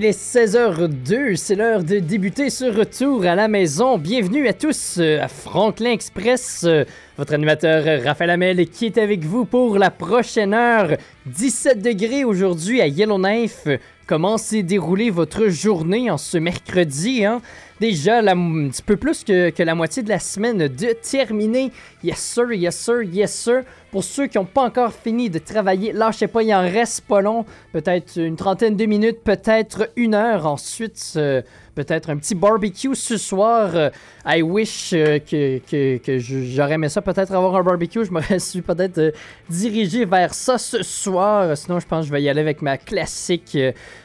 Il est 16h02, c'est l'heure de débuter ce retour à la maison. Bienvenue à tous euh, à Franklin Express. Euh, votre animateur euh, Raphaël Amel qui est avec vous pour la prochaine heure. 17 degrés aujourd'hui à Yellowknife. Comment s'est déroulée votre journée en ce mercredi? Hein? Déjà, un petit peu plus que, la moitié de la semaine de terminer. Yes sir, yes sir, yes sir. Pour ceux qui n'ont pas encore fini de travailler, lâchez pas, il en reste pas long. Peut-être une trentaine de minutes, peut-être une heure. Ensuite, peut-être un petit barbecue ce soir. Euh, I wish euh, que, que, que j'aurais aimé ça, peut-être avoir un barbecue. Je me suis peut-être euh, dirigé vers ça ce soir. Sinon, je pense que je vais y aller avec ma classique.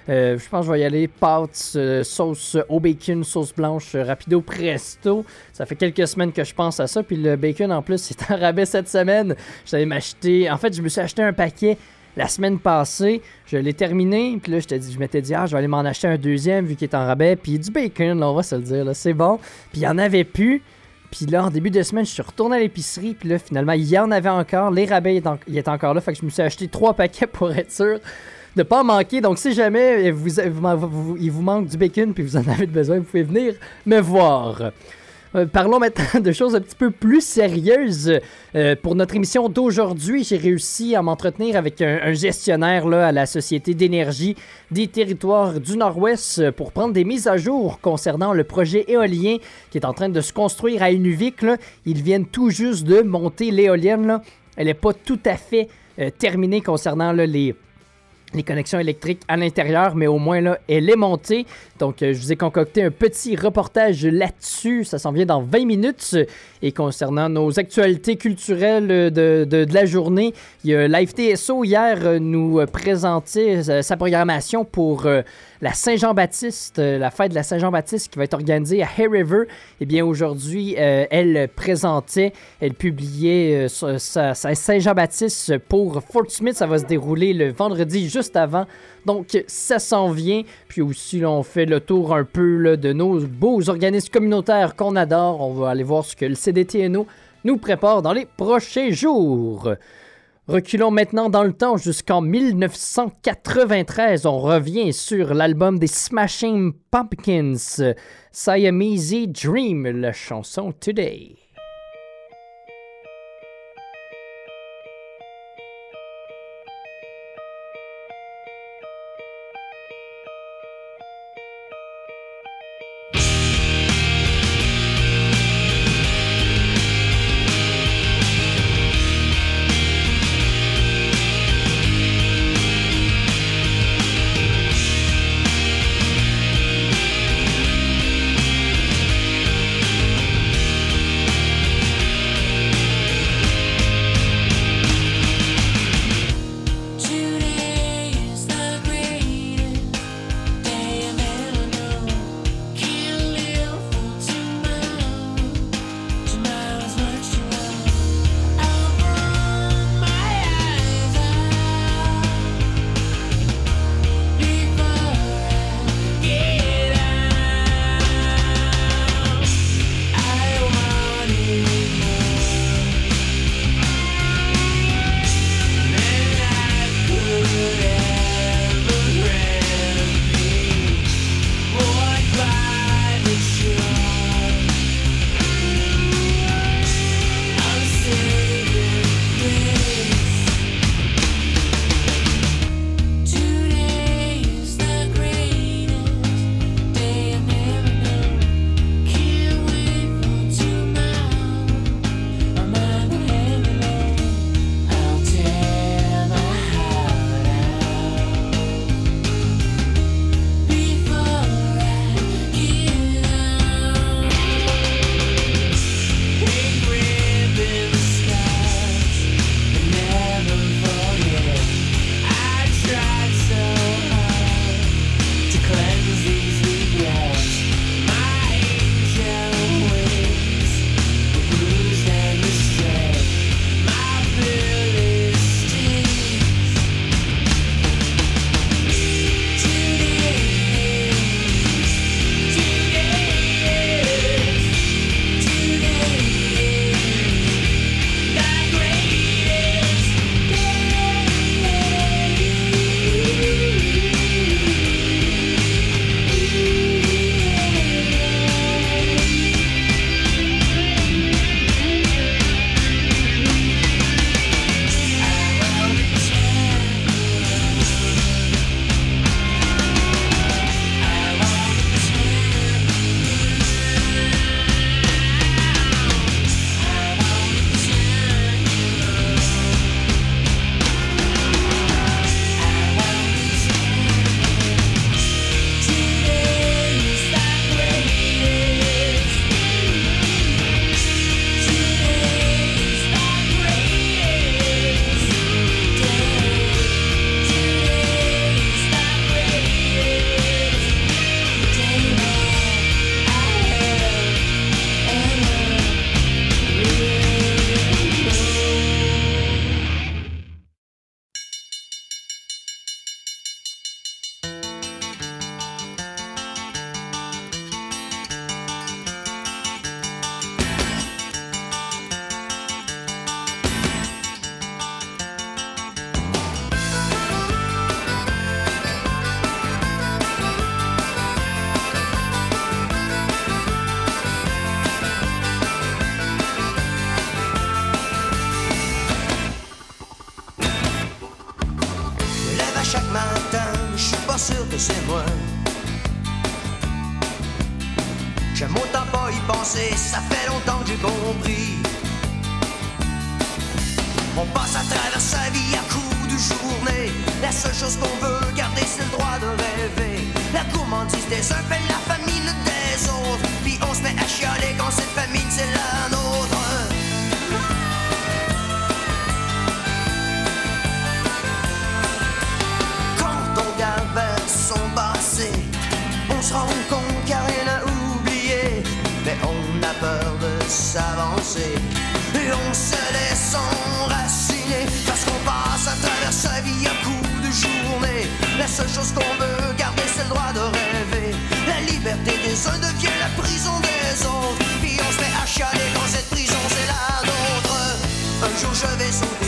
je pense que je vais y aller pâtes, sauce au bacon, sauce blanche, rapido presto. Ça fait quelques semaines que je pense à ça. Puis le bacon, en plus, c'est en rabais cette semaine. J'allais m'acheter. En fait, je me suis acheté un paquet la semaine passée, je l'ai terminé, puis là, je, dit, je m'étais dit, ah, je vais aller m'en acheter un deuxième vu qu'il est en rabais, puis du bacon, là, on va se le dire, là, c'est bon. Puis il y en avait plus. Puis là, en début de semaine, je suis retourné à l'épicerie, puis là, finalement, il y en avait encore. Les rabais, il est encore là, fait que je me suis acheté trois paquets pour être sûr de pas manquer. Donc, si jamais il vous manque du bacon, puis vous en avez besoin, vous pouvez venir me voir. Euh, parlons maintenant de choses un petit peu plus sérieuses. Euh, pour notre émission d'aujourd'hui, j'ai réussi à m'entretenir avec un, gestionnaire là, à la Société d'énergie des territoires du Nord-Ouest pour prendre des mises à jour concernant le projet éolien qui est en train de se construire à Inuvik. Ils viennent tout juste de monter l'éolienne. Elle n'est pas tout à fait euh, terminée concernant les les connexions électriques à l'intérieur, mais au moins là, elle est montée. Donc, euh, je vous ai concocté un petit reportage là-dessus. Ça s'en vient dans 20 minutes. Et concernant nos actualités culturelles de, de, la journée, il y a l'AFTSO hier euh, nous présentait euh, sa programmation pour la Saint-Jean-Baptiste, la fête de la Saint-Jean-Baptiste qui va être organisée à Hay River. Eh bien, aujourd'hui, elle présentait, elle publiait sa, sa Saint-Jean-Baptiste pour Fort Smith. Ça va se dérouler le vendredi juste avant donc, ça s'en vient. Puis aussi, là, on fait le tour un peu de nos beaux organismes communautaires qu'on adore. On va aller voir ce que le CDTNO nous prépare dans les prochains jours. Reculons maintenant dans le temps jusqu'en 1993. On revient sur l'album des Smashing Pumpkins, Siamese Dream, la chanson Today.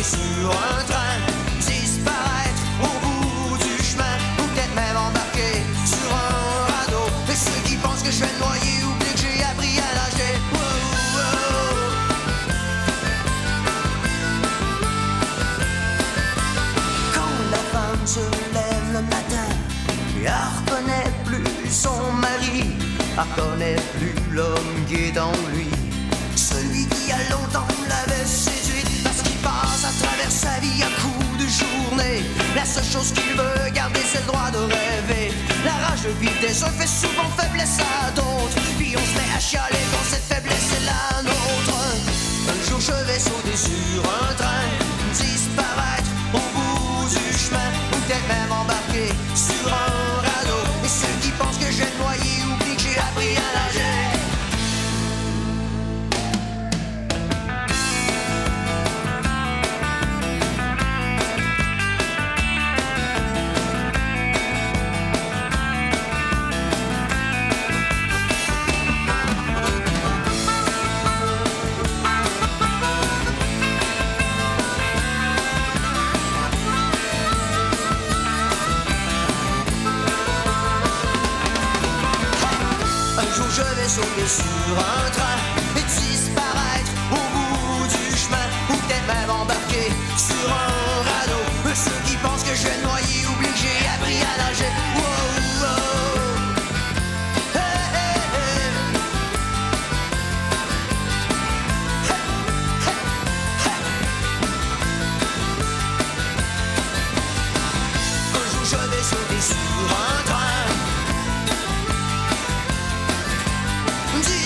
Sur un train. Disparaître au bout du chemin. Ou peut-être même embarquer sur un radeau. Et ceux qui pensent que je vais me noyer oublient que j'ai appris à nager. Wow, wow. Quand la femme se lève le matin, elle reconnaît plus son mari, elle reconnaît plus l'homme qui est en lui. Sa vie à coups de journée. La seule chose qu'il veut garder, c'est le droit de rêver. La rage de des uns fait souvent faiblesse à d'autres. Puis on se met à chialer quand cette faiblesse est la nôtre. Un jour je vais sauter sur un train, disparaître disparaître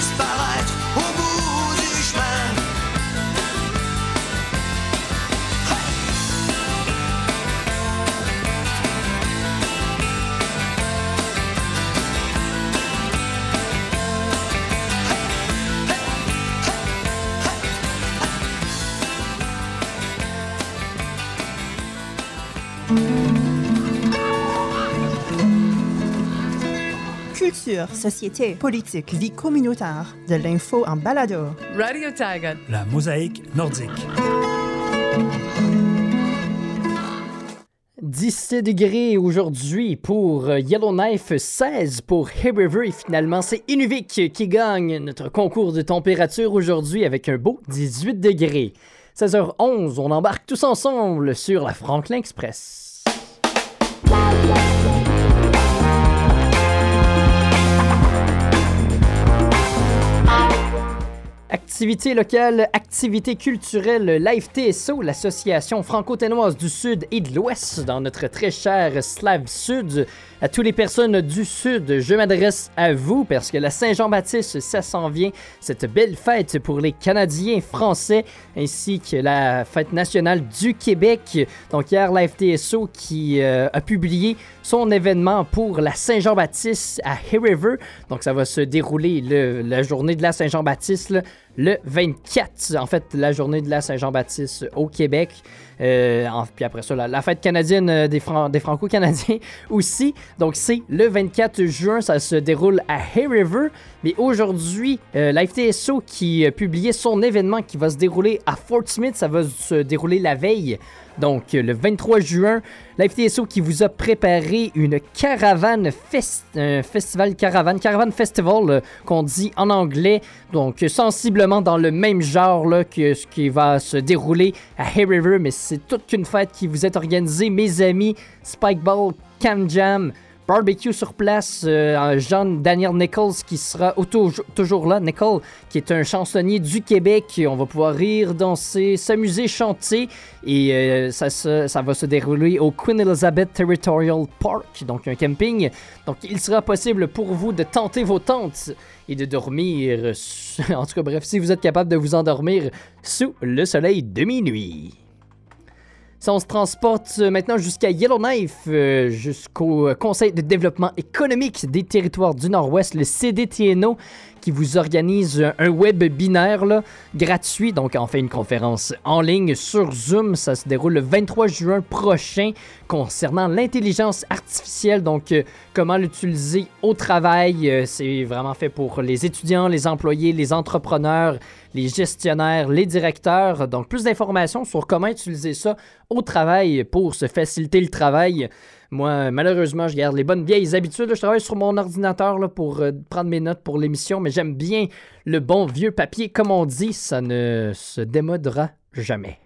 Culture, société, politique, vie communautaire, de l'info en balado. Radio Taiga. La mosaïque nordique. 17 degrés aujourd'hui pour euh, Yellowknife, 16 pour Hay River et finalement c'est Inuvik qui gagne notre concours de température aujourd'hui avec un beau 18 degrés. 16h11, on embarque tous ensemble sur la Franklin Express. Activité locale, activité culturelle, Live TSO, l'association franco-ténoise du Sud et de l'Ouest dans notre très cher Slave Sud. À toutes les personnes du Sud, je m'adresse à vous parce que la Saint-Jean-Baptiste, ça s'en vient. Cette belle fête pour les Canadiens français ainsi que la fête nationale du Québec. Donc hier, Live TSO qui euh, a publié son événement pour la Saint-Jean-Baptiste à Hay River. Donc ça va se dérouler le- la journée de la Saint-Jean-Baptiste le 24. En fait, la journée de la Saint-Jean-Baptiste au Québec. Euh, puis après ça, la, fête canadienne euh, des, Fran- des Franco-Canadiens aussi. Donc c'est le 24 juin, ça se déroule à Hay River. Mais aujourd'hui, euh, la FTSO qui a publié son événement qui va se dérouler à Fort Smith, ça va se dérouler la veille. Donc, euh, le 23 juin, la FTSO qui vous a préparé une caravane, un festival caravane, festival euh, qu'on dit en anglais, donc euh, sensiblement dans le même genre que ce qui va se dérouler à Hay River, mais c'est toute une fête qui vous est organisée, mes amis, Spikeball, Cam Jam, barbecue sur place. Euh, John Daniel Nichols qui sera toujours là. Nichols qui est un chansonnier du Québec. On va pouvoir rire, danser, s'amuser, chanter. Et euh, ça, ça, va se dérouler au Queen Elizabeth Territorial Park, donc un camping. Donc il sera possible pour vous de tenter vos tentes et de dormir. En tout cas, bref, si vous êtes capable de vous endormir sous le soleil de minuit. Si on se transporte euh, maintenant jusqu'à Yellowknife, euh, jusqu'au euh, Conseil de développement économique des territoires du Nord-Ouest, le CDTNO, qui vous organise un web binaire gratuit. Donc, on fait une conférence en ligne sur Zoom. Ça se déroule le 23 juin prochain concernant l'intelligence artificielle. Donc, comment l'utiliser au travail. C'est vraiment fait pour les étudiants, les employés, les entrepreneurs, les gestionnaires, les directeurs. Donc, plus d'informations sur comment utiliser ça au travail pour se faciliter le travail. Moi, malheureusement, je garde les bonnes vieilles habitudes. Je travaille sur mon ordinateur pour euh, prendre mes notes pour l'émission, mais j'aime bien le bon vieux papier. Comme on dit, ça ne se démodera jamais.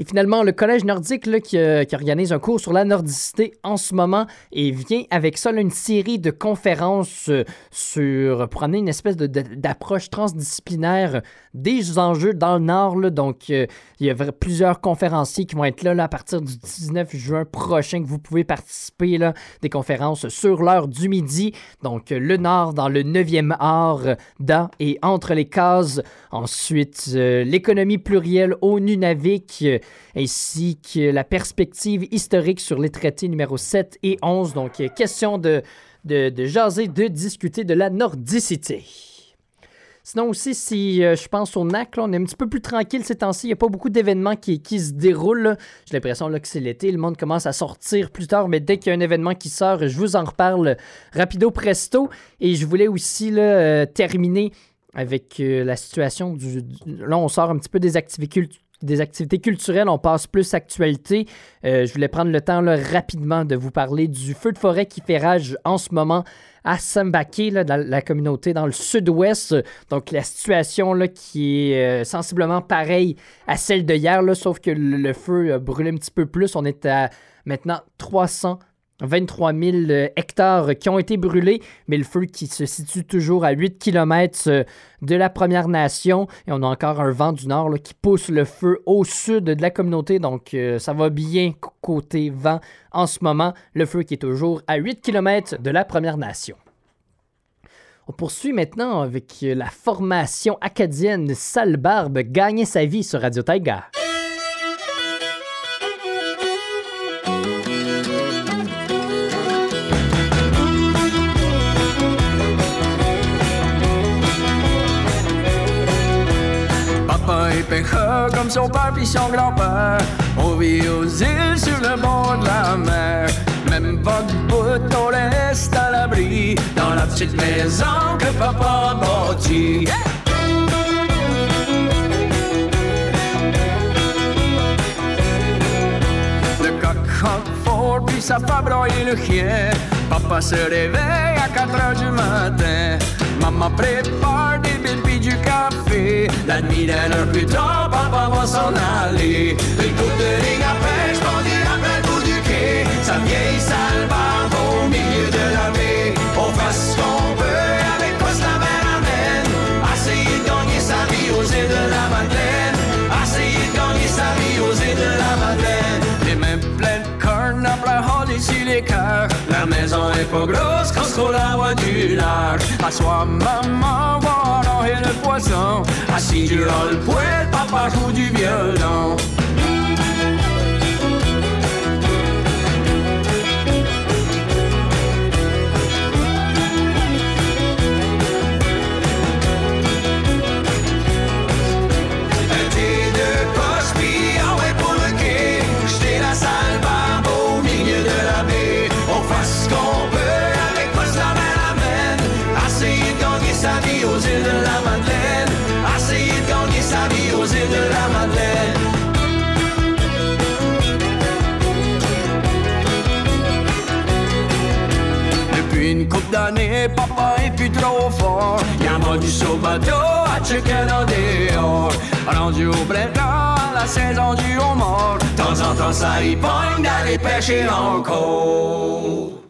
Et finalement, le Collège nordique euh, qui, organise un cours sur la nordicité en ce moment et vient avec ça une série de conférences euh, sur, pour amener une espèce d'approche transdisciplinaire des enjeux dans le Nord. Donc, euh, il y a plusieurs conférenciers qui vont être là, à partir du 19 juin prochain que vous pouvez participer. Là, des conférences sur l'heure du midi. Donc, le Nord dans le 9e art, dans et entre les cases. Ensuite, l'économie plurielle au Nunavik ainsi que la perspective historique sur les traités numéro 7 et 11. Donc, question de, de, de jaser, de discuter de la nordicité. Sinon aussi, si euh, je pense au NAC, on est un petit peu plus tranquille ces temps-ci. Il n'y a pas beaucoup d'événements qui, qui, se déroulent. J'ai l'impression que c'est l'été, le monde commence à sortir plus tard, mais dès qu'il y a un événement qui sort, je vous en reparle rapido presto. Et je voulais aussi là, euh, terminer avec euh, la situation du, Là, on sort un petit peu des activités des activités culturelles, on passe plus actualité. Euh, je voulais prendre le temps rapidement de vous parler du feu de forêt qui fait rage en ce moment à Sambake, dans la communauté dans le sud-ouest. Donc la situation là, qui est euh, sensiblement pareille à celle de hier, là, sauf que le, le feu a brûlé un petit peu plus. On est à maintenant 300 23 000 euh, hectares qui ont été brûlés, mais le feu qui se situe toujours à 8 km euh, de la Première Nation. Et on a encore un vent du nord qui pousse le feu au sud de la communauté. Donc euh, ça va bien côté vent en ce moment. Le feu qui est toujours à 8 km de la Première Nation. On poursuit maintenant avec la formation acadienne Salbarbe gagner sa vie sur Radio Taiga. Comme son père puis son grand-père. On vit aux îles sur le bord de la mer. Même pas de bout, reste à l'abri dans la petite maison que papa bâtit. Le coq fort puis ça fait broyer le chien. Papa se réveille à 4 heures du matin. Maman prépare des billes du café. La nuit d'un heure plus tard, papa va s'en aller. Une coupe de ligne à pêche, bandit après le bout du quai. Sa vieille salle La maison est pas grosse quand qu'on la voit du large. À soi, maman, voir et le poisson. Assis du le poêle, papa joue du violon. Papa est plus trop fort. Y'a pas du saut bateau à checker dans dehors. Rendu au printemps, la saison du homard. Temps en temps, ça y pogne d'aller pêcher encore.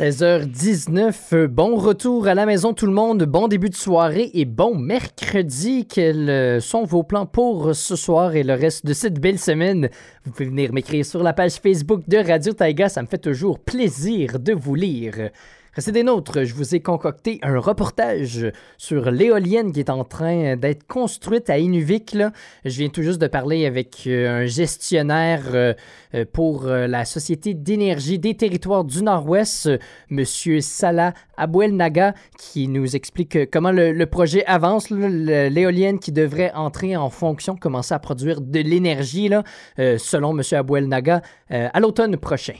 16h19, bon retour à la maison tout le monde, bon début de soirée et bon mercredi. Quels euh, sont vos plans pour ce soir et le reste de cette belle semaine? Vous pouvez venir m'écrire sur la page Facebook de Radio Taiga, ça me fait toujours plaisir de vous lire. Restez des nôtres, je vous ai concocté un reportage sur l'éolienne qui est en train d'être construite à Inuvik. Je viens tout juste de parler avec euh, un gestionnaire euh, euh, pour la Société d'énergie des territoires du Nord-Ouest, Monsieur Salah Abouel Naga, qui nous explique comment le, le projet avance. L'éolienne qui devrait entrer en fonction, commencer à produire de l'énergie, selon Monsieur Abouel Naga, à l'automne prochain.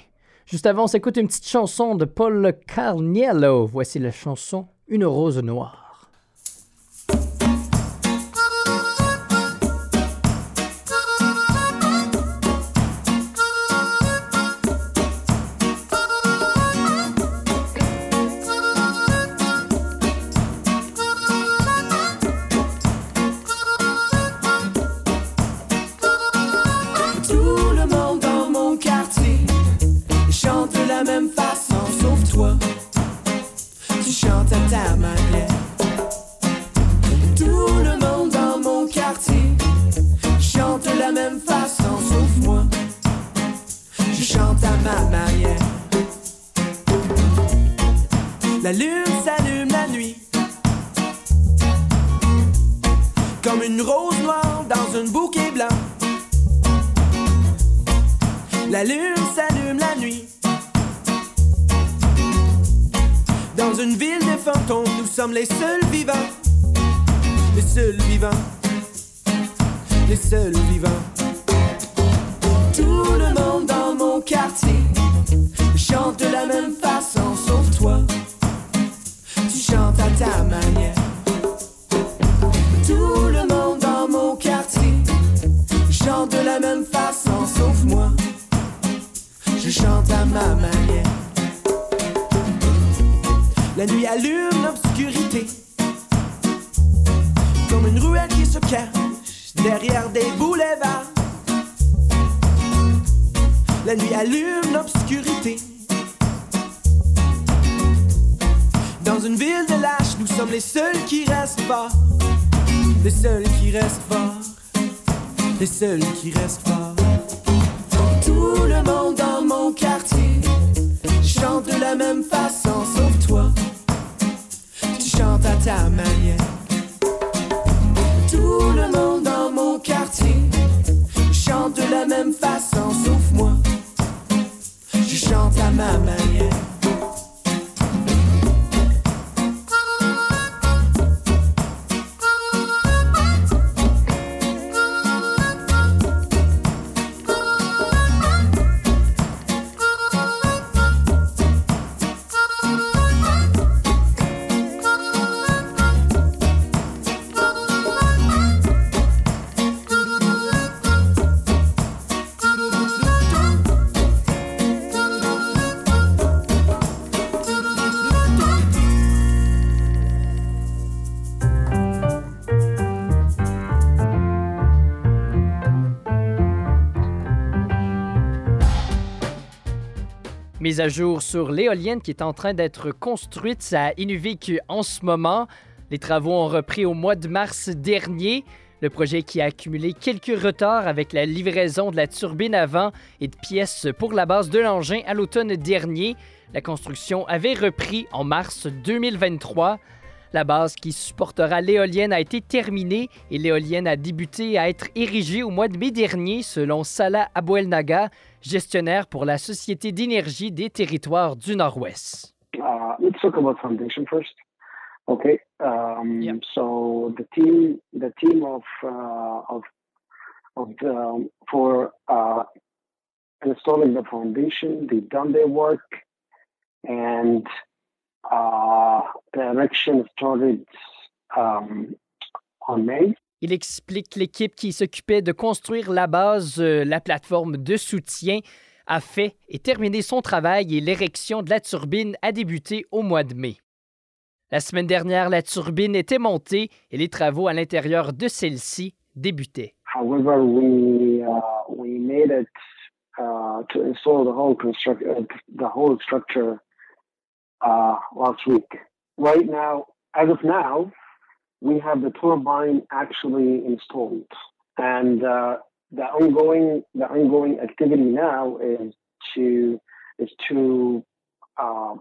Juste avant, on s'écoute une petite chanson de Paul Carniello. Voici la chanson Une rose noire. Mise à jour sur l'éolienne qui est en train d'être construite à Inuvik en ce moment. Les travaux ont repris au mois de mars dernier. Le projet qui a accumulé quelques retards avec la livraison de la turbine avant et de pièces pour la base de l'engin à l'automne dernier. La construction avait repris en mars 2023. La base qui supportera l'éolienne a été terminée et l'éolienne a débuté à être érigée au mois de mai dernier selon Salah Abouel Naga, gestionnaire pour la Société d'énergie des territoires du Nord-Ouest. Uh, let's talk about foundation first. Okay. Um. So the team, the team of uh, of of the, for uh, installing the foundation, they've done their work, and uh, the erection started um, on May. Il explique l'équipe qui s'occupait de construire la base, euh, la plateforme de soutien, a fait et terminé son travail et l'érection de la turbine a débuté au mois de mai. La semaine dernière, la turbine était montée et les travaux à l'intérieur de celle-ci débutaient. However, we uh, we made it uh, to install the whole construct uh, the whole structure last week. Right now, as of now, we have the turbine actually installed, and uh, the ongoing the ongoing activity now is to is to uh,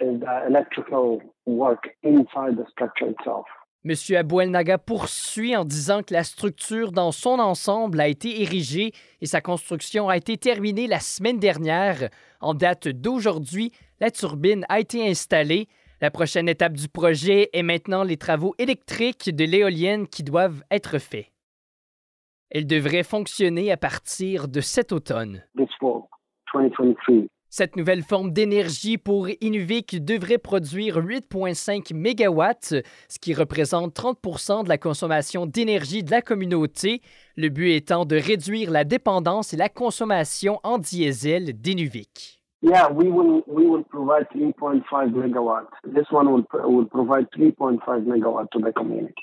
is the electrical work inside the structure itself. Monsieur Abouel Naga poursuit en disant que la structure dans son ensemble a été érigée et sa construction a été terminée la semaine dernière. En date d'aujourd'hui, la turbine a été installée. La prochaine étape du projet est maintenant les travaux électriques de l'éolienne qui doivent être faits. Elle devrait fonctionner à partir de cet automne. This fall, 2023. Cette nouvelle forme d'énergie pour Inuvik devrait produire 8,5 MW, ce qui représente 30% de la consommation d'énergie de la communauté, le but étant de réduire la dépendance et la consommation en diesel d'Inuvik. Yeah, we will we will provide 3.5 megawatts. This one will, will provide 3.5 megawatts to the community.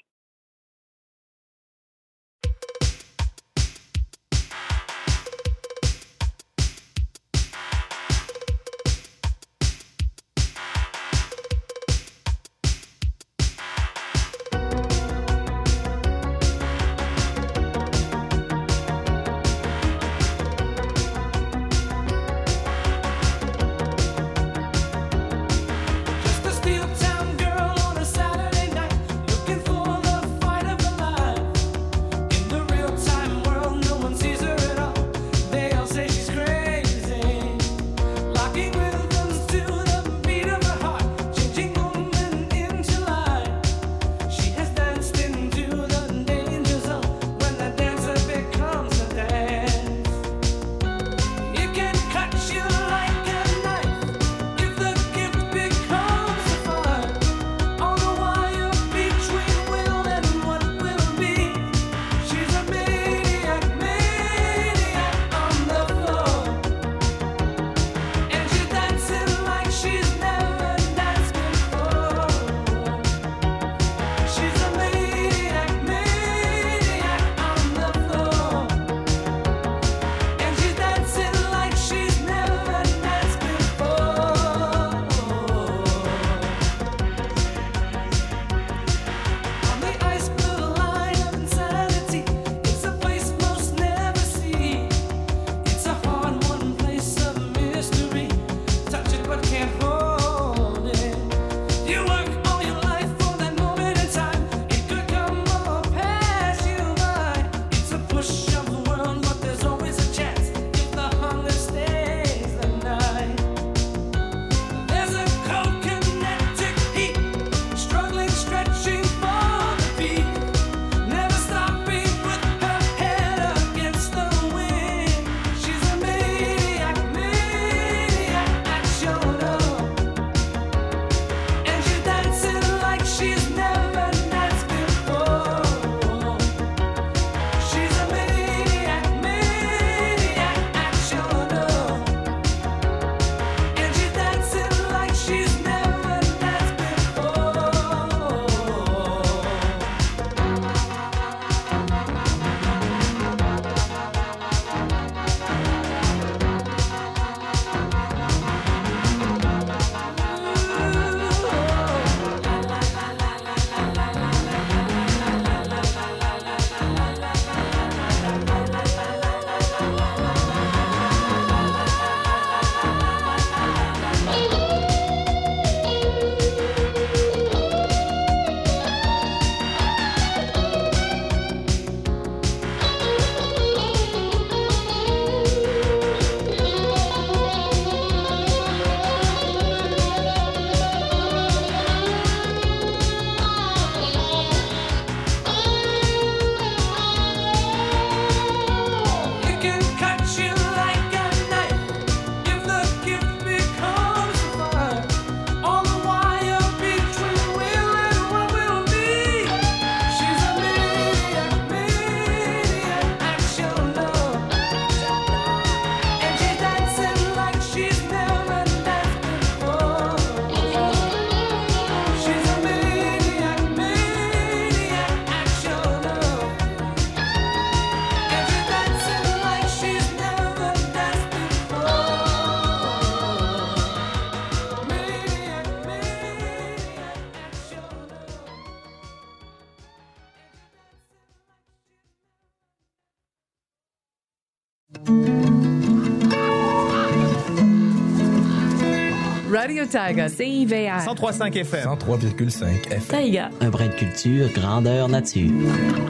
Taiga. CIVR. 103.5 FM. 103,5 FM. Taiga. Un brin de culture, grandeur nature.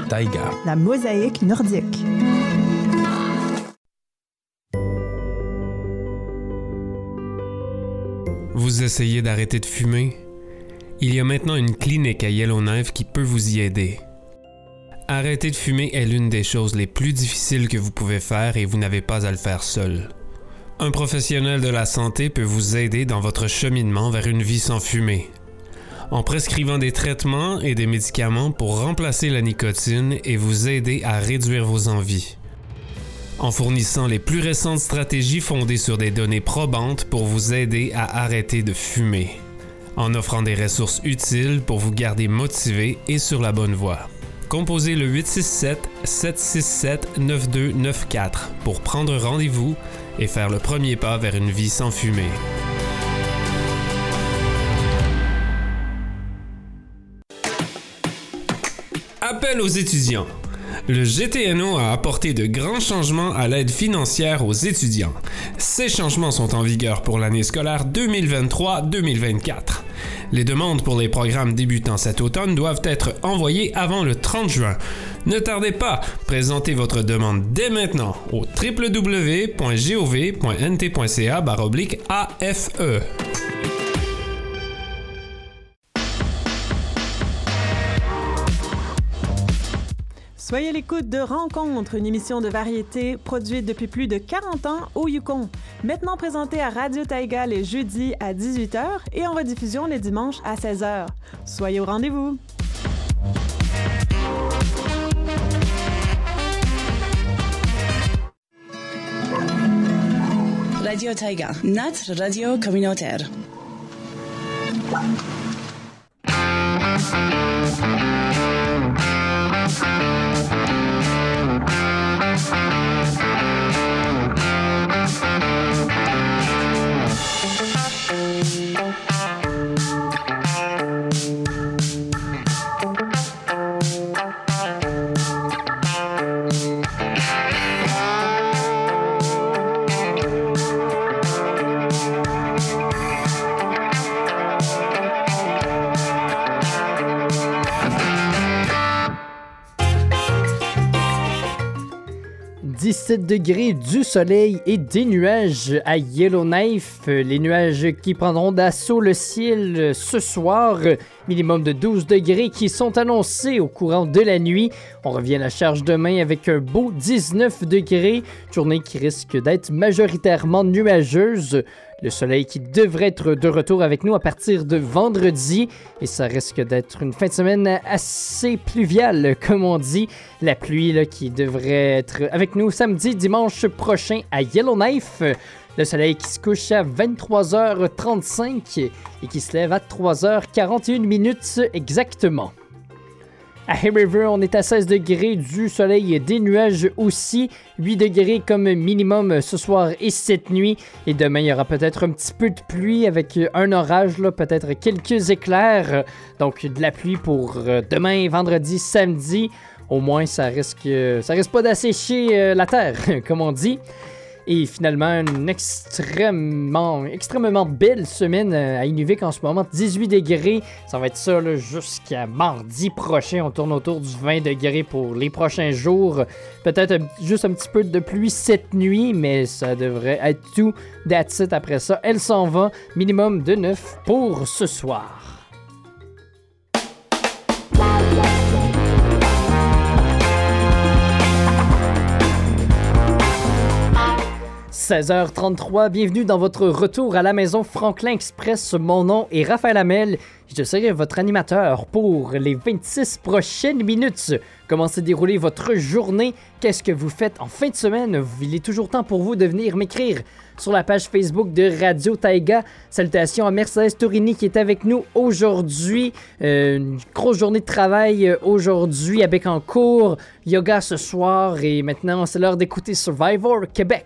Taïga. La mosaïque nordique. Vous essayez d'arrêter de fumer? Il y a maintenant une clinique à Yellowknife qui peut vous y aider. Arrêter de fumer est l'une des choses les plus difficiles que vous pouvez faire et vous n'avez pas à le faire seul. Un professionnel de la santé peut vous aider dans votre cheminement vers une vie sans fumée. En prescrivant des traitements et des médicaments pour remplacer la nicotine et vous aider à réduire vos envies. En fournissant les plus récentes stratégies fondées sur des données probantes pour vous aider à arrêter de fumer. En offrant des ressources utiles pour vous garder motivé et sur la bonne voie. Composez le 867-767-9294 pour prendre rendez-vous et faire le premier pas vers une vie sans fumée. Appel aux étudiants. Le GTNO a apporté de grands changements à l'aide financière aux étudiants. Ces changements sont en vigueur pour l'année scolaire 2023-2024. Les demandes pour les programmes débutant cet automne doivent être envoyées avant le 30 juin. Ne tardez pas, présentez votre demande dès maintenant au www.gov.nt.ca/afe. Soyez l'écoute de Rencontre, une émission de variété produite depuis plus de 40 ans au Yukon. Maintenant présentée à Radio Taïga les jeudis à 18h et en rediffusion les dimanches à 16h. Soyez au rendez-vous. Radio Taiga. Notre radio communautaire. « degrés, du soleil et des nuages à Yellowknife. Les nuages qui prendront d'assaut le ciel ce soir. Minimum de 12 degrés qui sont annoncés au courant de la nuit. On revient à la charge demain avec un beau 19 degrés. Journée qui risque d'être majoritairement nuageuse. Le soleil qui devrait être de retour avec nous à partir de vendredi. Et ça risque d'être une fin de semaine assez pluviale, comme on dit. La pluie qui devrait être avec nous samedi, dimanche prochain à Yellowknife. Le soleil qui se couche à 23h35 et qui se lève à 3h41 minutes exactement. À Hay River, on est à 16 degrés du soleil et des nuages aussi. 8 degrés comme minimum ce soir et cette nuit. Et demain, il y aura peut-être un petit peu de pluie avec un orage, là, peut-être quelques éclairs. Donc de la pluie pour euh, demain, vendredi, samedi. Au moins, ça risque, ça risque pas d'assécher euh, la terre, comme on dit. Et finalement, une extrêmement, extrêmement belle semaine euh, à Inuvik en ce moment. 18 degrés. Ça va être ça jusqu'à mardi prochain. On tourne autour du 20 degrés pour les prochains jours. Peut-être juste un petit peu de pluie cette nuit, mais ça devrait être tout. That's après ça. Elle s'en va. Minimum de 9 pour ce soir. 16h33, bienvenue dans votre retour à la maison Franklin Express. Mon nom est Raphaël Hamel. Je serai votre animateur pour les 26 prochaines minutes. Comment s'est déroulée votre journée? Qu'est-ce que vous faites en fin de semaine? Il est toujours temps pour vous de venir m'écrire sur la page Facebook de Radio Taïga. Salutations à Mercedes Tourini qui est avec nous aujourd'hui. Euh, une grosse journée de travail euh, aujourd'hui à Bécancourt. Yoga ce soir et maintenant c'est l'heure d'écouter Survivor Québec.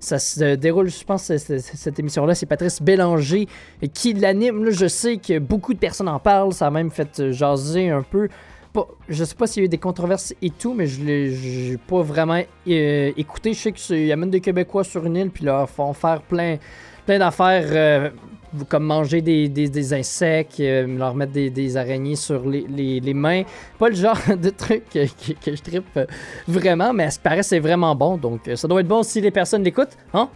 Ça se déroule, je pense, cette émission-là, c'est Patrice Bélanger qui l'anime. Je sais que beaucoup de personnes en parlent, ça a même fait euh, jaser un peu. Je sais pas s'il y a eu des controverses et tout, mais je l'ai pas vraiment euh, écouté. Je sais qu'il y amène des Québécois sur une île, puis leur font faire plein, plein d'affaires euh, comme manger des, insectes, leur mettre des, araignées sur les, mains. Pas le genre de truc que, je trippe euh, vraiment, mais à ce paraît, c'est vraiment bon. Donc, ça doit être bon si les personnes l'écoutent. Hein?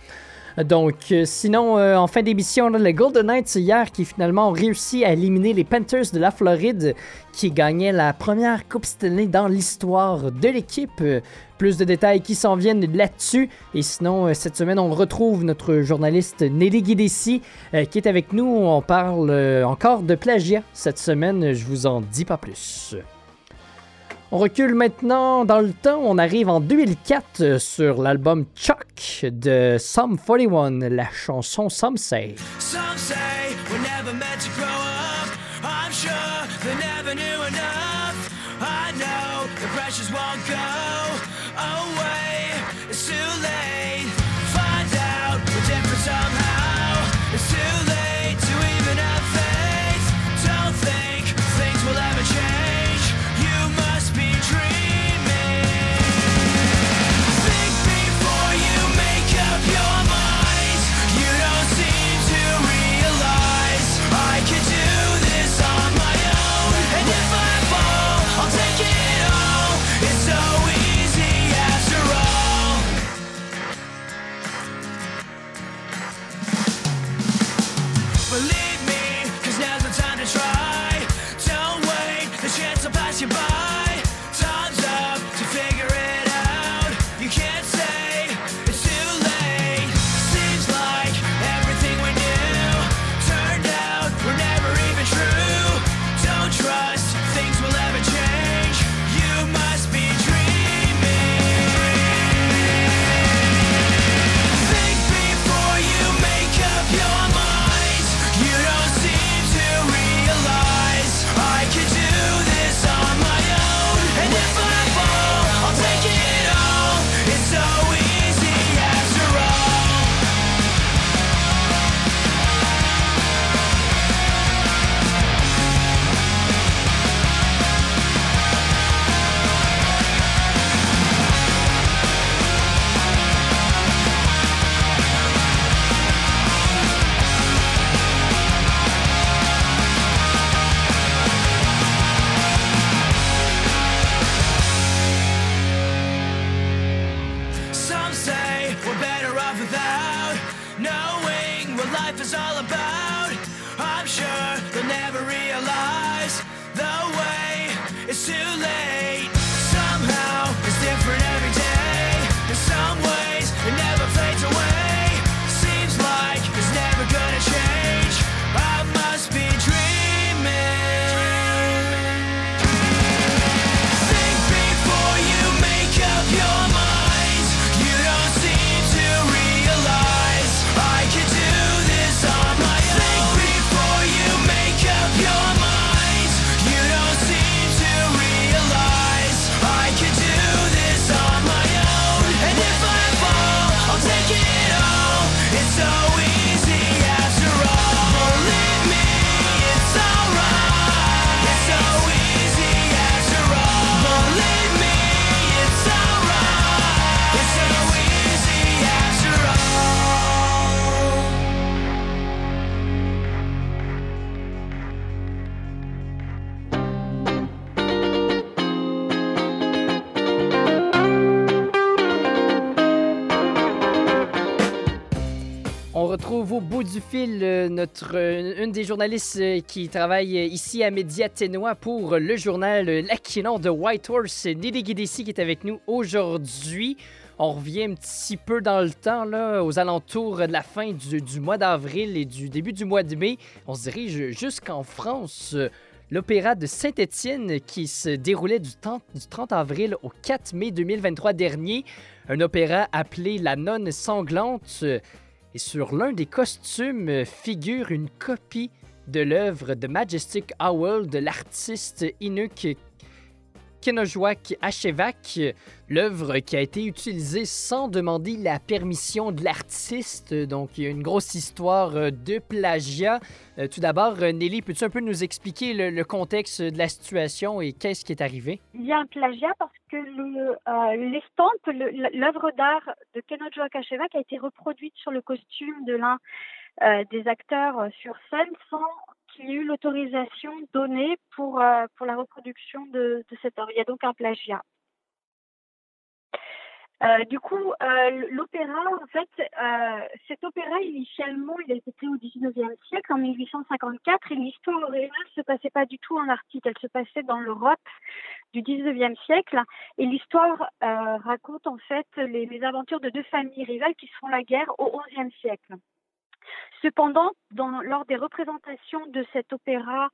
Donc, euh, sinon, euh, en fin d'émission, là, les Golden Knights hier qui finalement ont réussi à éliminer les Panthers de la Floride qui gagnaient la première Coupe Stanley dans l'histoire de l'équipe. Euh, Plus de détails qui s'en viennent là-dessus. Et sinon, cette semaine, on retrouve notre journaliste Nelly Guidessi qui est avec nous. On parle encore de plagiat cette semaine. Je vous en dis pas plus. On recule maintenant dans le temps. On arrive en 2004 euh, sur l'album Chuck de Sum 41, la chanson Some Say. Some say we're never meant to grow up. I'm sure they never knew enough. I know the pressures won't go away. It's too late. Find out we're different somehow. It's too late is all about. I'm sure retrouve au bout du fil euh, notre, euh, une des journalistes euh, qui travaille ici à Média Ténois pour le journal L'Aquinon de Whitehorse, Nelly Guidessi qui est avec nous aujourd'hui. On revient un petit peu dans le temps, là, aux alentours de la fin du, mois d'avril et du début du mois de mai. On se dirige jusqu'en France. L'opéra de Saint-Étienne qui se déroulait du 30, du 30 avril au 4 mai 2023 dernier. Un opéra appelé La Nonne Sanglante. Et sur l'un des costumes euh, figure une copie de l'œuvre de Majestic Owl de l'artiste Inuk Kenojwak Ashevak, l'œuvre qui a été utilisée sans demander la permission de l'artiste. Donc, il y a une grosse histoire euh, de plagiat. Euh, Tout d'abord, euh, Nelly, peux-tu un peu nous expliquer le, contexte de la situation et qu'est-ce qui est arrivé? Il y a un plagiat parce que le, l'estampe, le- l'œuvre d'art de Kenojo Akashevak a été reproduite sur le costume de l'un des acteurs sur scène sans qu'il y ait eu l'autorisation donnée pour, euh, pour la reproduction de, de cette. Il y a donc un plagiat. Euh, du coup, euh, l'opéra, en fait, cet opéra, initialement, il a été créé au 19e siècle, en 1854, et l'histoire originale ne se passait pas du tout en Arctique, elle se passait dans l'Europe du 19e siècle, et l'histoire raconte en fait les, les aventures de deux familles rivales qui se font la guerre au 11e siècle. Cependant, lors des représentations de cet opéra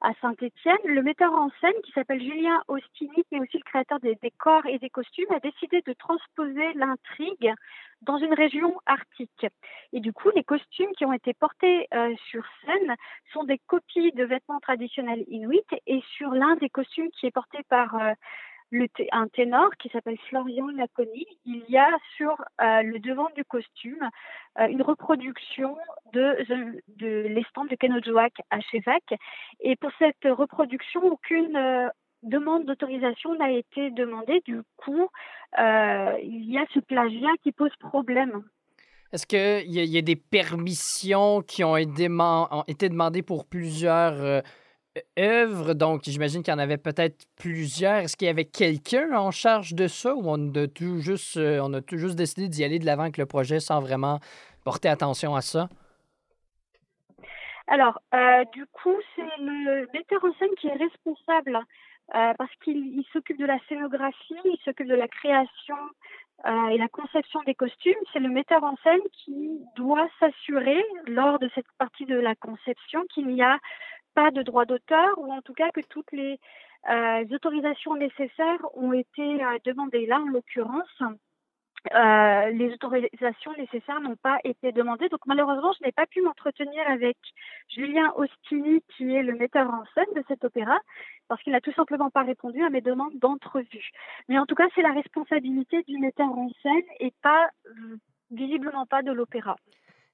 à Saint-Étienne, le metteur en scène qui s'appelle Julien Ostini, qui est aussi le créateur des décors et des costumes, a décidé de transposer l'intrigue dans une région arctique. Et du coup, les costumes qui ont été portés euh, sur scène sont des copies de vêtements traditionnels inuits et sur l'un des costumes qui est porté par euh, un ténor qui s'appelle Florian Laconi, il y a sur euh, le devant du costume euh, une reproduction de, de, de l'estampe de à Chevac. Et pour cette reproduction, aucune euh, demande d'autorisation n'a été demandée. Du coup, il y a ce plagiat qui pose problème. Est-ce qu'il y, y, a des permissions qui ont été demandées pour plusieurs œuvres, donc j'imagine qu'il y en avait peut-être plusieurs. Est-ce qu'il y avait quelqu'un en charge de ça ou on a tout juste, euh, on a tout juste décidé d'y aller de l'avant avec le projet sans vraiment porter attention à ça? Alors, euh, du coup, c'est le metteur en scène qui est responsable euh, parce qu'il s'occupe de la scénographie, il s'occupe de la création et la conception des costumes. C'est le metteur en scène qui doit s'assurer, lors de cette partie de la conception, qu'il n'y a pas de droit d'auteur ou en tout cas que toutes les euh, autorisations nécessaires ont été euh, demandées. Là, en l'occurrence, euh, les autorisations nécessaires n'ont pas été demandées. Donc malheureusement, je n'ai pas pu m'entretenir avec Julien Ostini, qui est le metteur en scène de cet opéra, parce qu'il n'a tout simplement pas répondu à mes demandes d'entrevue. Mais en tout cas, c'est la responsabilité du metteur en scène et pas visiblement pas de l'opéra.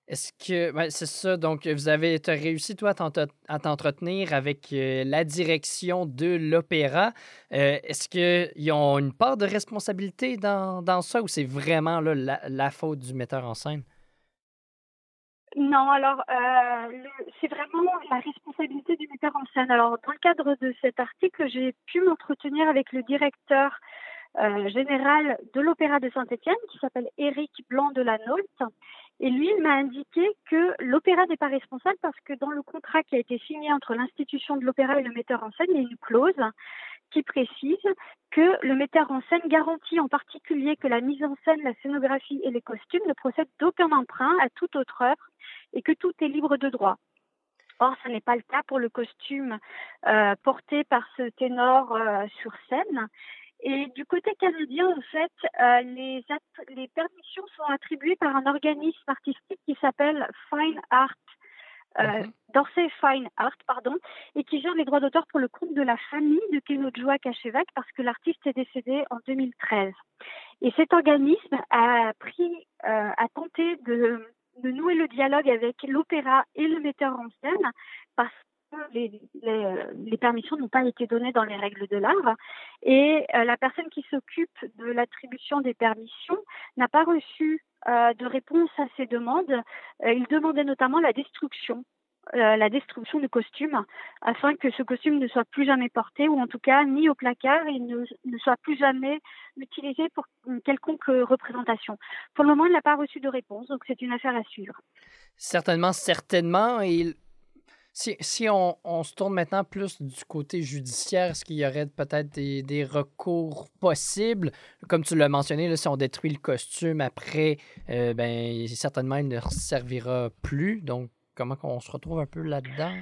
Est-ce que. Ben, c'est ça. Donc, vous avez as réussi, toi, à t'entretenir avec euh, la direction de l'opéra. Euh, Est-ce qu'ils ont une part de responsabilité dans, dans ça ou c'est vraiment là, la, faute du metteur en scène? Non, alors, euh, c'est vraiment la responsabilité du metteur en scène. Alors, dans le cadre de cet article, j'ai pu m'entretenir avec le directeur euh, général de l'Opéra de Saint-Étienne, qui s'appelle Éric Blanc de la Nault. Et lui, il m'a indiqué que l'opéra n'est pas responsable parce que dans le contrat qui a été signé entre l'institution de l'opéra et le metteur en scène, il y a une clause qui précise que le metteur en scène garantit en particulier que la mise en scène, la scénographie et les costumes ne procèdent d'aucun emprunt à toute autre œuvre et que tout est libre de droit. Or, ce n'est pas le cas pour le costume euh, porté par ce ténor euh, sur scène. Et du côté canadien, en fait, euh, les, les permissions sont attribuées par un organisme artistique qui s'appelle Fine Art, euh, mm-hmm. Dorsey Fine Art, pardon, et qui gère les droits d'auteur pour le compte de la famille de Kenojua Kachevac parce que l'artiste est décédé en 2013. Et cet organisme a pris, euh, a tenté de, de nouer le dialogue avec l'opéra et le metteur en scène parce les, permissions n'ont pas été données dans les règles de l'art et euh, la personne qui s'occupe de l'attribution des permissions n'a pas reçu euh, de réponse à ces demandes. Euh, il demandait notamment la destruction la destruction du costume afin que ce costume ne soit plus jamais porté ou en tout cas mis au placard et ne, ne soit plus jamais utilisé pour une quelconque représentation. Pour le moment, il n'a pas reçu de réponse, donc c'est une affaire à suivre. Certainement, certainement. Si, on, se tourne maintenant plus du côté judiciaire, est-ce qu'il y aurait peut-être des, recours possibles? Comme tu l'as mentionné, si on détruit le costume après, euh, ben, certainement, il ne servira plus. Donc, comment on se retrouve un peu là-dedans?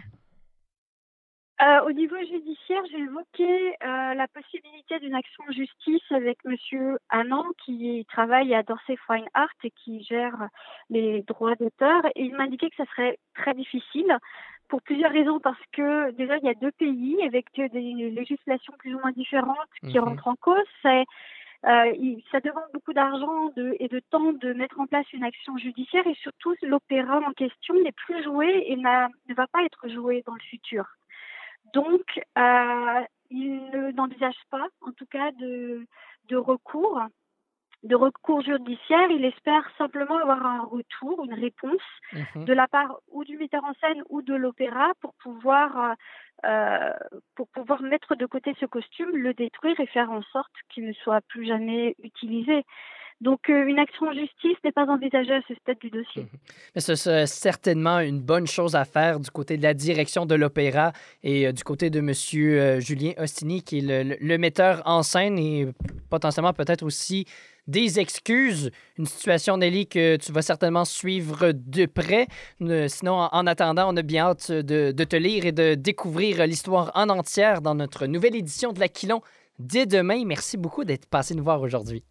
Euh, au niveau judiciaire, j'ai évoqué euh, la possibilité d'une action en justice avec Monsieur Anand qui travaille à Dorsey Fine Art et qui gère les droits d'auteur. Et il m'a indiqué que ça serait très difficile pour plusieurs raisons, parce que déjà, il y a deux pays avec des législations plus ou moins différentes qui mmh. rentrent en cause. C'est, euh, ça demande beaucoup d'argent de, et de temps de mettre en place une action judiciaire et surtout, l'opéra en question n'est plus joué et ne va pas être joué dans le futur. Donc, euh, il n'envisage pas, en tout cas, de, de recours de recours judiciaire. Il espère simplement avoir un retour, une réponse Mhm. de la part ou du metteur en scène ou de l'opéra pour pouvoir euh, euh, pour pouvoir mettre de côté ce costume, le détruire et faire en sorte qu'il ne soit plus jamais utilisé. Donc euh, une action en justice n'est pas envisagée à ce stade du dossier. Mais ce serait certainement une bonne chose à faire du côté de la direction de l'opéra et euh, du côté de M. Julien Ostini, qui est le- le metteur en scène et potentiellement peut-être aussi des excuses. Une situation, Nelly, que tu vas certainement suivre de près. Sinon, en, en attendant, on a bien hâte de, de te lire et de découvrir l'histoire en entière dans notre nouvelle édition de l'Aquilon dès demain. Merci beaucoup d'être passé nous voir aujourd'hui.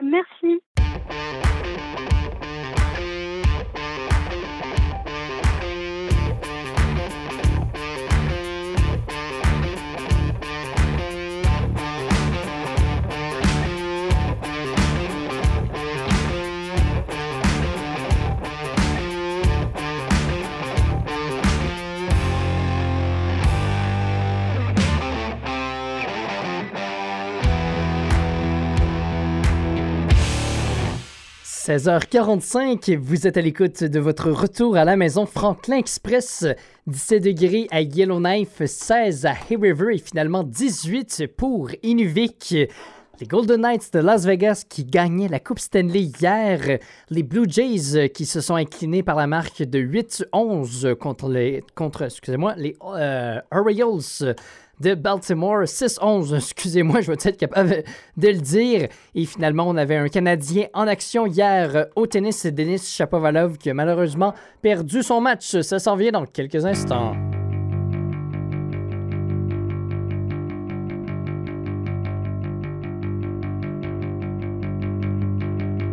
Merci. « 16h45, vous êtes à l'écoute de votre retour à la maison Franklin Express. 17 degrés à Yellowknife, 16 à Hay River et finalement 18 pour Inuvik. Les Golden Knights de Las Vegas qui gagnaient la Coupe Stanley hier. Les Blue Jays qui se sont inclinés par la marque de 8-11 contre les, contre, euh, Orioles de Baltimore, 6-11, excusez-moi, je vais être capable de le dire. Et finalement, on avait un Canadien en action hier euh, au tennis, Denis Shapovalov, qui a malheureusement perdu son match. Ça s'en vient dans quelques instants.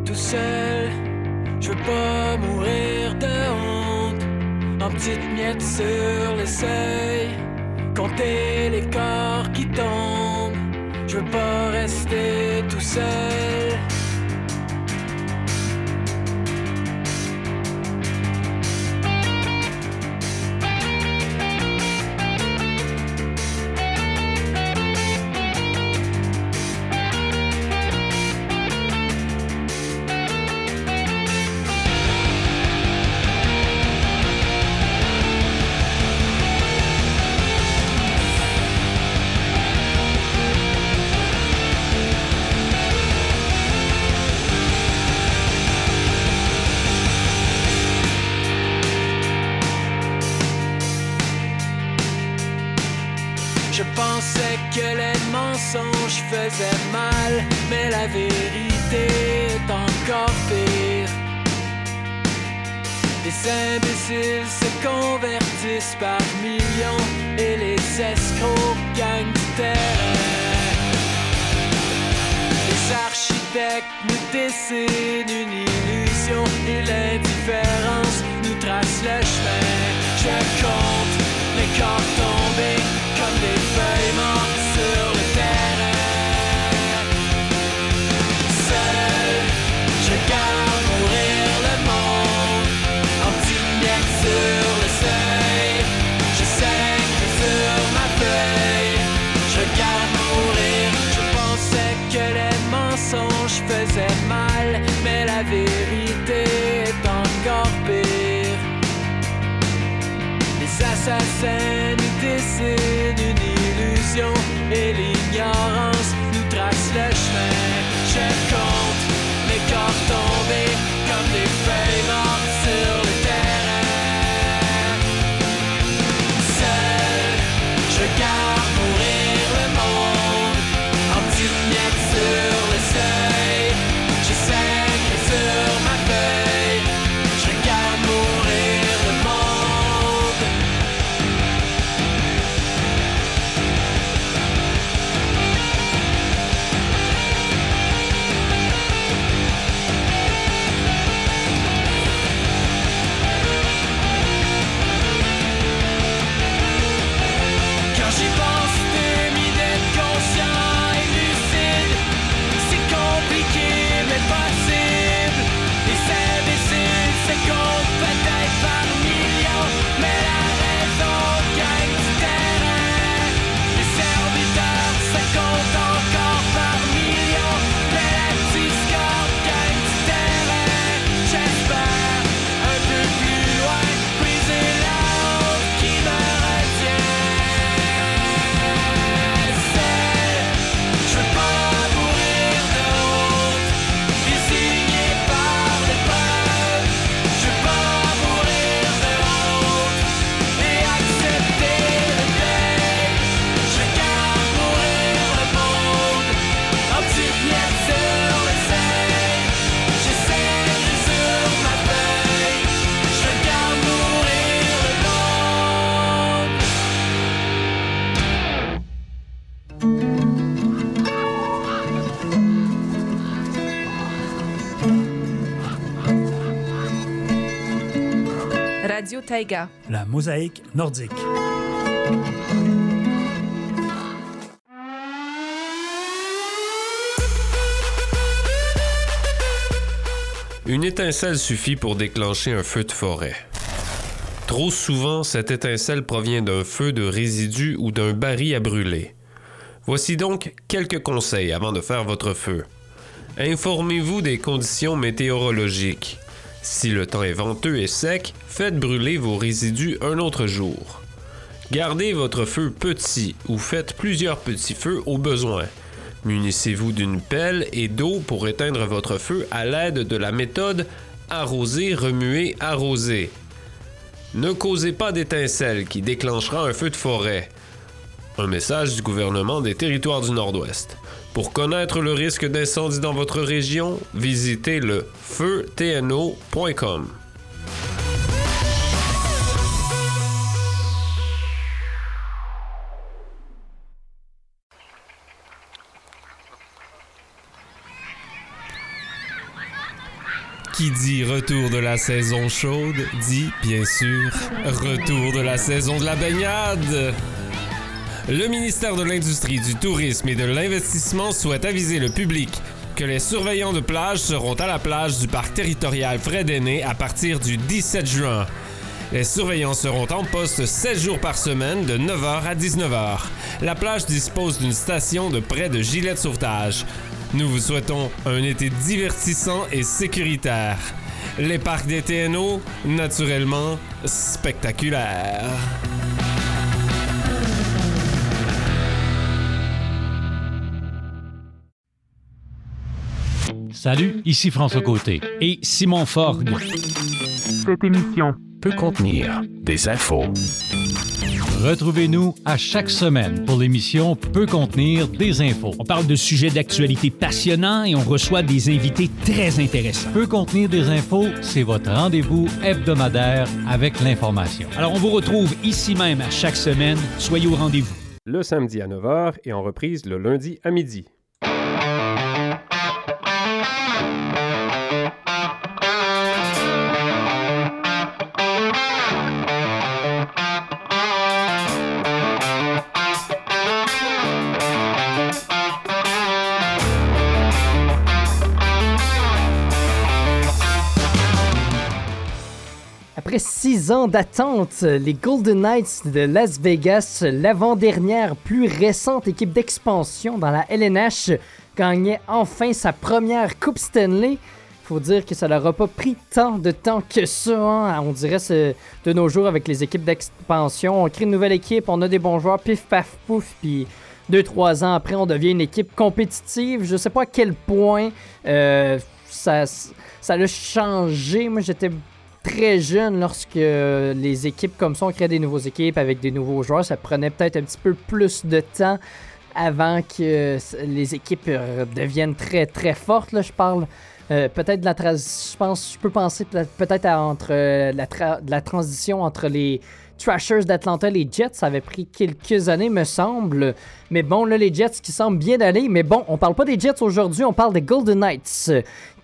tout seul. Je veux pas mourir de honte. En petites miettes sur. Compter les corps qui tombent. Je veux pas rester tout seul. Les imbéciles se convertissent par millions et les escrocs gagnent du terrain. Les architectes nous dessinent une illusion et l'indifférence nous trace le chemin. Je compte les corps tombés comme des feuilles mortes vérité est encore pire. Les assassins nous dessinent une illusion et l'ignorance nous trace le chemin. Radio Taïga. La mosaïque nordique. Une étincelle suffit pour déclencher un feu de forêt. Trop souvent, cette étincelle provient d'un feu de résidus ou d'un baril à brûler. Voici donc quelques conseils avant de faire votre feu. Informez-vous des conditions météorologiques. Si le temps est venteux et sec, faites brûler vos résidus un autre jour. Gardez votre feu petit ou faites plusieurs petits feux au besoin. Munissez-vous d'une pelle et d'eau pour éteindre votre feu à l'aide de la méthode arroser, remuer, arroser. Ne causez pas d'étincelle qui déclenchera un feu de forêt. Un message du gouvernement des territoires du Nord-Ouest. Pour connaître le risque d'incendie dans votre région, visitez le feutno.com. Qui dit retour de la saison chaude dit bien sûr retour de la saison de la baignade. Le ministère de l'Industrie, du Tourisme et de l'Investissement souhaite aviser le public que les surveillants de plage seront à la plage du parc territorial Fred Aîné à partir du 17 juin. Les surveillants seront en poste 7 jours par semaine de 9h à 19h. La plage dispose d'une station de près de gilets de sauvetage. Nous vous souhaitons un été divertissant et sécuritaire. Les parcs des TNO, naturellement, spectaculaires. Salut, ici François Côté et Simon Forgue. Cette émission peut contenir des infos. Retrouvez-nous à chaque semaine pour l'émission Peut contenir des infos. On parle de sujets d'actualité passionnants et on reçoit des invités très intéressants. Peut contenir des infos, c'est votre rendez-vous hebdomadaire avec l'information. Alors on vous retrouve ici même à chaque semaine. Soyez au rendez-vous. Le samedi à 9h et en reprise le lundi à midi. Six ans d'attente, les Golden Knights de Las Vegas, l'avant-dernière plus récente équipe d'expansion dans la LNH, gagnait enfin sa première Coupe Stanley. Faut dire que ça leur a pas pris tant de temps que ça. hein. On dirait c'est de nos jours avec les équipes d'expansion. On crée une nouvelle équipe, on a des bons joueurs, pif paf pouf, puis deux trois ans après, on devient une équipe compétitive. Je sais pas à quel point euh, ça ça l'a changé. Moi, j'étais très jeune lorsque euh, les équipes comme ça, on créait des nouvelles équipes avec des nouveaux joueurs. Ça prenait peut-être un petit peu plus de temps avant que les équipes euh, deviennent très très fortes. Là, je parle euh, peut-être de la transition. Je pense, je peux penser peut- peut-être à entre la, la transition entre les Trashers d'Atlanta les Jets. Ça avait pris quelques années, me semble. Mais bon, là, les Jets qui semblent bien aller. Mais bon, on parle pas des Jets aujourd'hui, on parle des Golden Knights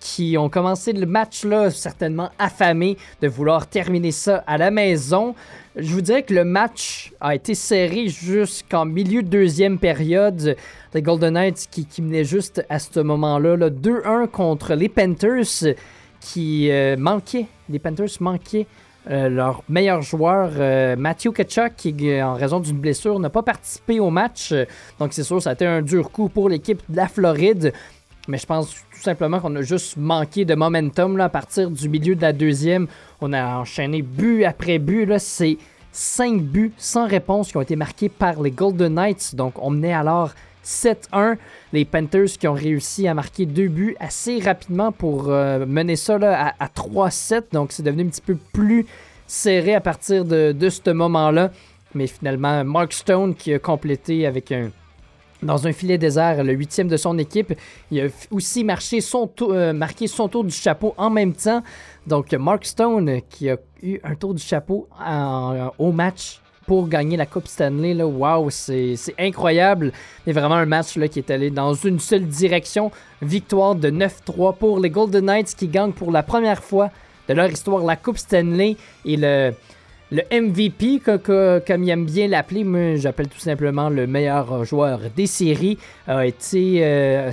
qui ont commencé le match là, certainement affamés de vouloir terminer ça à la maison. Je vous dirais que le match a été serré jusqu'en milieu de deuxième période. Les Golden Knights qui, qui juste à ce moment-là là, 2-1 contre les Panthers qui euh, manquaient. Les Panthers manquaient euh, leur meilleur joueur, euh, Matthew Kachuk, qui, euh, en raison d'une blessure, n'a pas participé au match. Donc, c'est sûr, ça a été un dur coup pour l'équipe de la Floride. Mais je pense tout simplement qu'on a juste manqué de momentum là, à partir du milieu de la deuxième. On a enchaîné but après but. là. C'est 5 buts sans réponse qui ont été marqués par les Golden Knights. Donc, on menait alors 7-1. Les Panthers qui ont réussi à marquer deux buts assez rapidement pour euh, mener ça à, à 3-7. Donc, c'est devenu un petit peu plus serré à partir de, ce moment-là. Mais finalement, Mark Stone qui a complété avec un, dans un filet désert, le huitième de son équipe. Il a aussi marqué son, tour, euh, marqué son tour du chapeau en même temps. Donc, Mark Stone euh, qui a eu un tour du chapeau en- au match pour gagner la Coupe Stanley. Là. Wow, c'est incroyable. C'est vraiment un match qui est allé dans une seule direction. Victoire de 9-3 pour les Golden Knights qui gagnent pour la première fois de leur histoire, la Coupe Stanley et le, le MVP, co- co- comme il aime bien l'appeler, moi j'appelle tout simplement le meilleur joueur des séries, a été euh,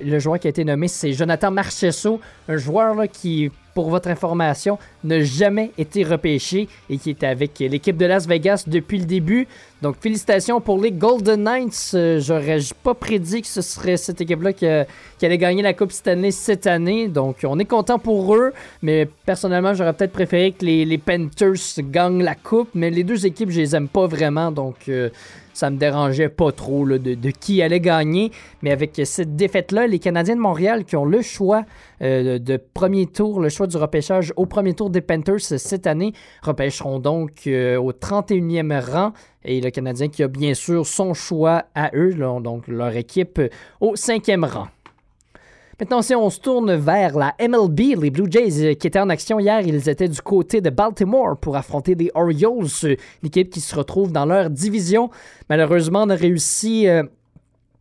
le joueur qui a été nommé, c'est Jonathan Marchesso, un joueur qui, pour votre information, n'a jamais été repêché et qui est avec l'équipe de Las Vegas depuis le début. Donc félicitations pour les Golden Knights. Euh, J'aurais pas prédit que ce serait cette équipe-là qui, a- qui allait gagner la Coupe Stanley cette année. Donc on est content pour eux, mais personnellement j'aurais peut-être préféré que les, les Panthers gagnent la Coupe, mais les deux équipes je les aime pas vraiment, donc euh, ça me dérangeait pas trop de, qui allait gagner. Mais avec cette défaite-là, les Canadiens de Montréal qui ont le choix euh, de premier tour, le choix du repêchage au premier tour des Panthers cette année, repêcheront donc euh, au 31e rang. Et le Canadien qui a bien sûr son choix à eux, donc leur équipe euh, au cinquième rang. Maintenant, si on se tourne vers la MLB, les Blue Jays euh, qui étaient en action hier, ils étaient du côté de Baltimore pour affronter les Orioles, euh, l'équipe qui se retrouve dans leur division. Malheureusement, on a réussi euh,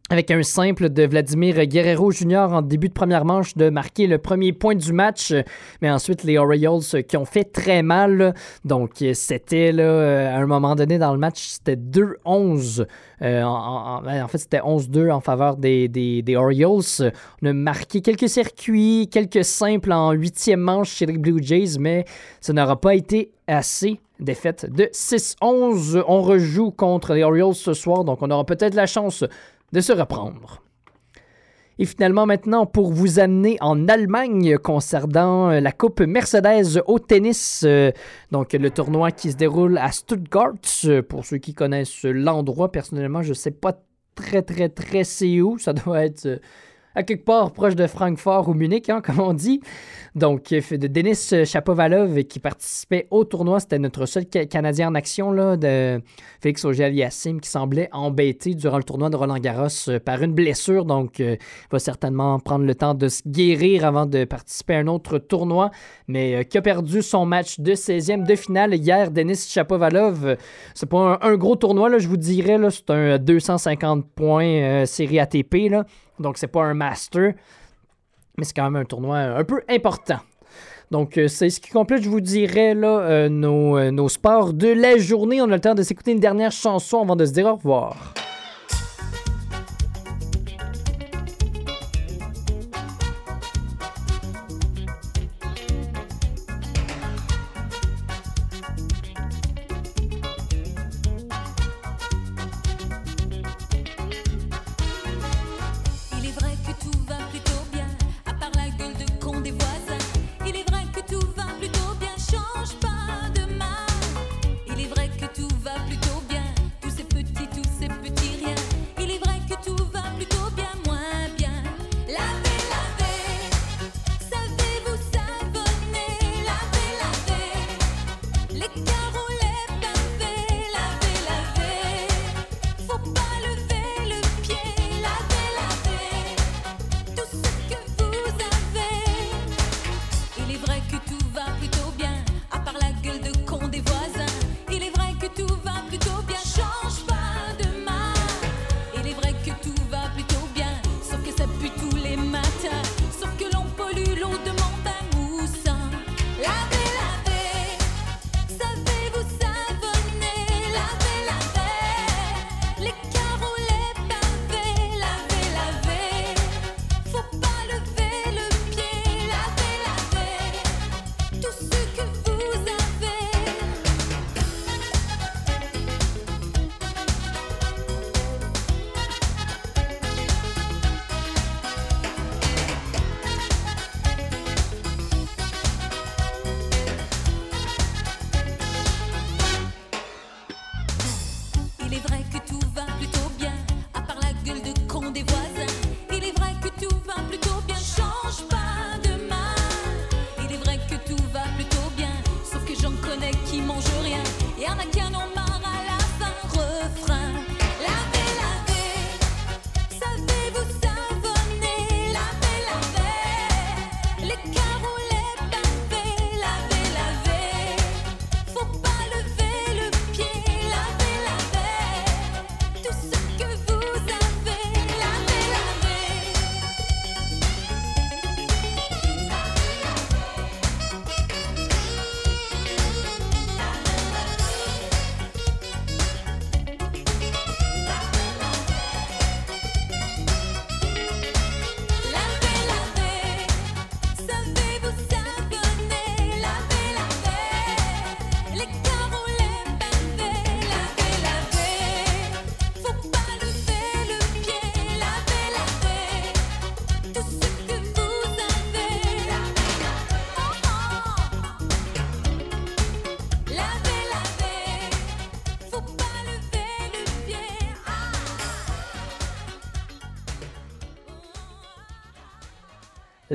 avec un simple de Vladimir Guerrero Jr. en début de première manche de marquer le premier point du match. Mais ensuite, les Orioles qui ont fait très mal. Donc, c'était là, euh, à un moment donné dans le match, c'était 2-11. Euh, en, en- en- en fait, c'était 11-2 en faveur des, des, des Orioles. On a marqué quelques circuits, quelques simples en huitième manche chez les Blue Jays, mais ça n'aura pas été assez. Défaite de 6-11. On rejoue contre les Orioles ce soir, donc on aura peut-être la chance de se reprendre. Et finalement, maintenant, pour vous amener en Allemagne concernant euh, la Coupe Mercedes au tennis, euh, donc le tournoi qui se déroule à Stuttgart. Euh, Pour ceux qui connaissent l'endroit, personnellement, je ne sais pas très, très, très c'est où. Ça doit être à quelque part proche de Francfort ou Munich, hein, comme on dit. Donc, euh, de Denis Chapovalov qui participait au tournoi, c'était notre seul Ca- Canadien en action, là, de Félix Auger-Aliassime, qui semblait embêté durant le tournoi de Roland-Garros euh, par une blessure. Donc, euh, va certainement prendre le temps de se guérir avant de participer à un autre tournoi, mais euh, qui a perdu son match de 16e de finale hier. Denis Chapovalov, c'est pas un, gros tournoi, là, je vous dirais, c'est un 250 points euh, série ATP, là, donc c'est pas un master mais c'est quand même un tournoi un peu important. Donc, euh, c'est ce qui complète, je vous dirais, là, nos, nos sports de la journée. On a le temps de s'écouter une dernière chanson avant de se dire au revoir.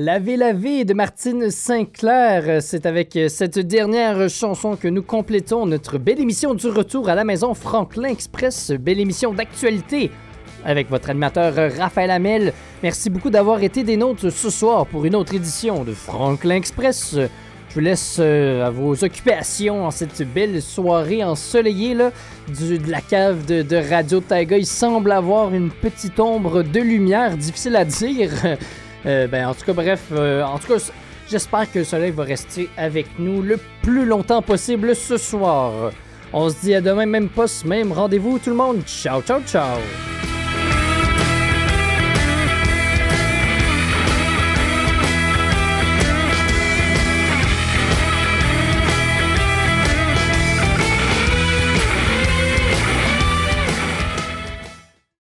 Laver la vie de Martine Sinclair. C'est avec cette dernière chanson que nous complétons notre belle émission du retour à la maison Franklin Express, belle émission d'actualité avec votre animateur Raphaël Hamel. Merci beaucoup d'avoir été des nôtres ce soir pour une autre édition de Franklin Express. Je vous laisse euh, à vos occupations en cette belle soirée ensoleillée de la cave de, de Radio Taiga. Il semble avoir une petite ombre de lumière, difficile à dire. Euh, ben, en tout cas, bref, euh, en tout cas, j'espère que le soleil va rester avec nous le plus longtemps possible ce soir. On se dit à demain, même poste, même rendez-vous, tout le monde. Ciao, ciao, ciao!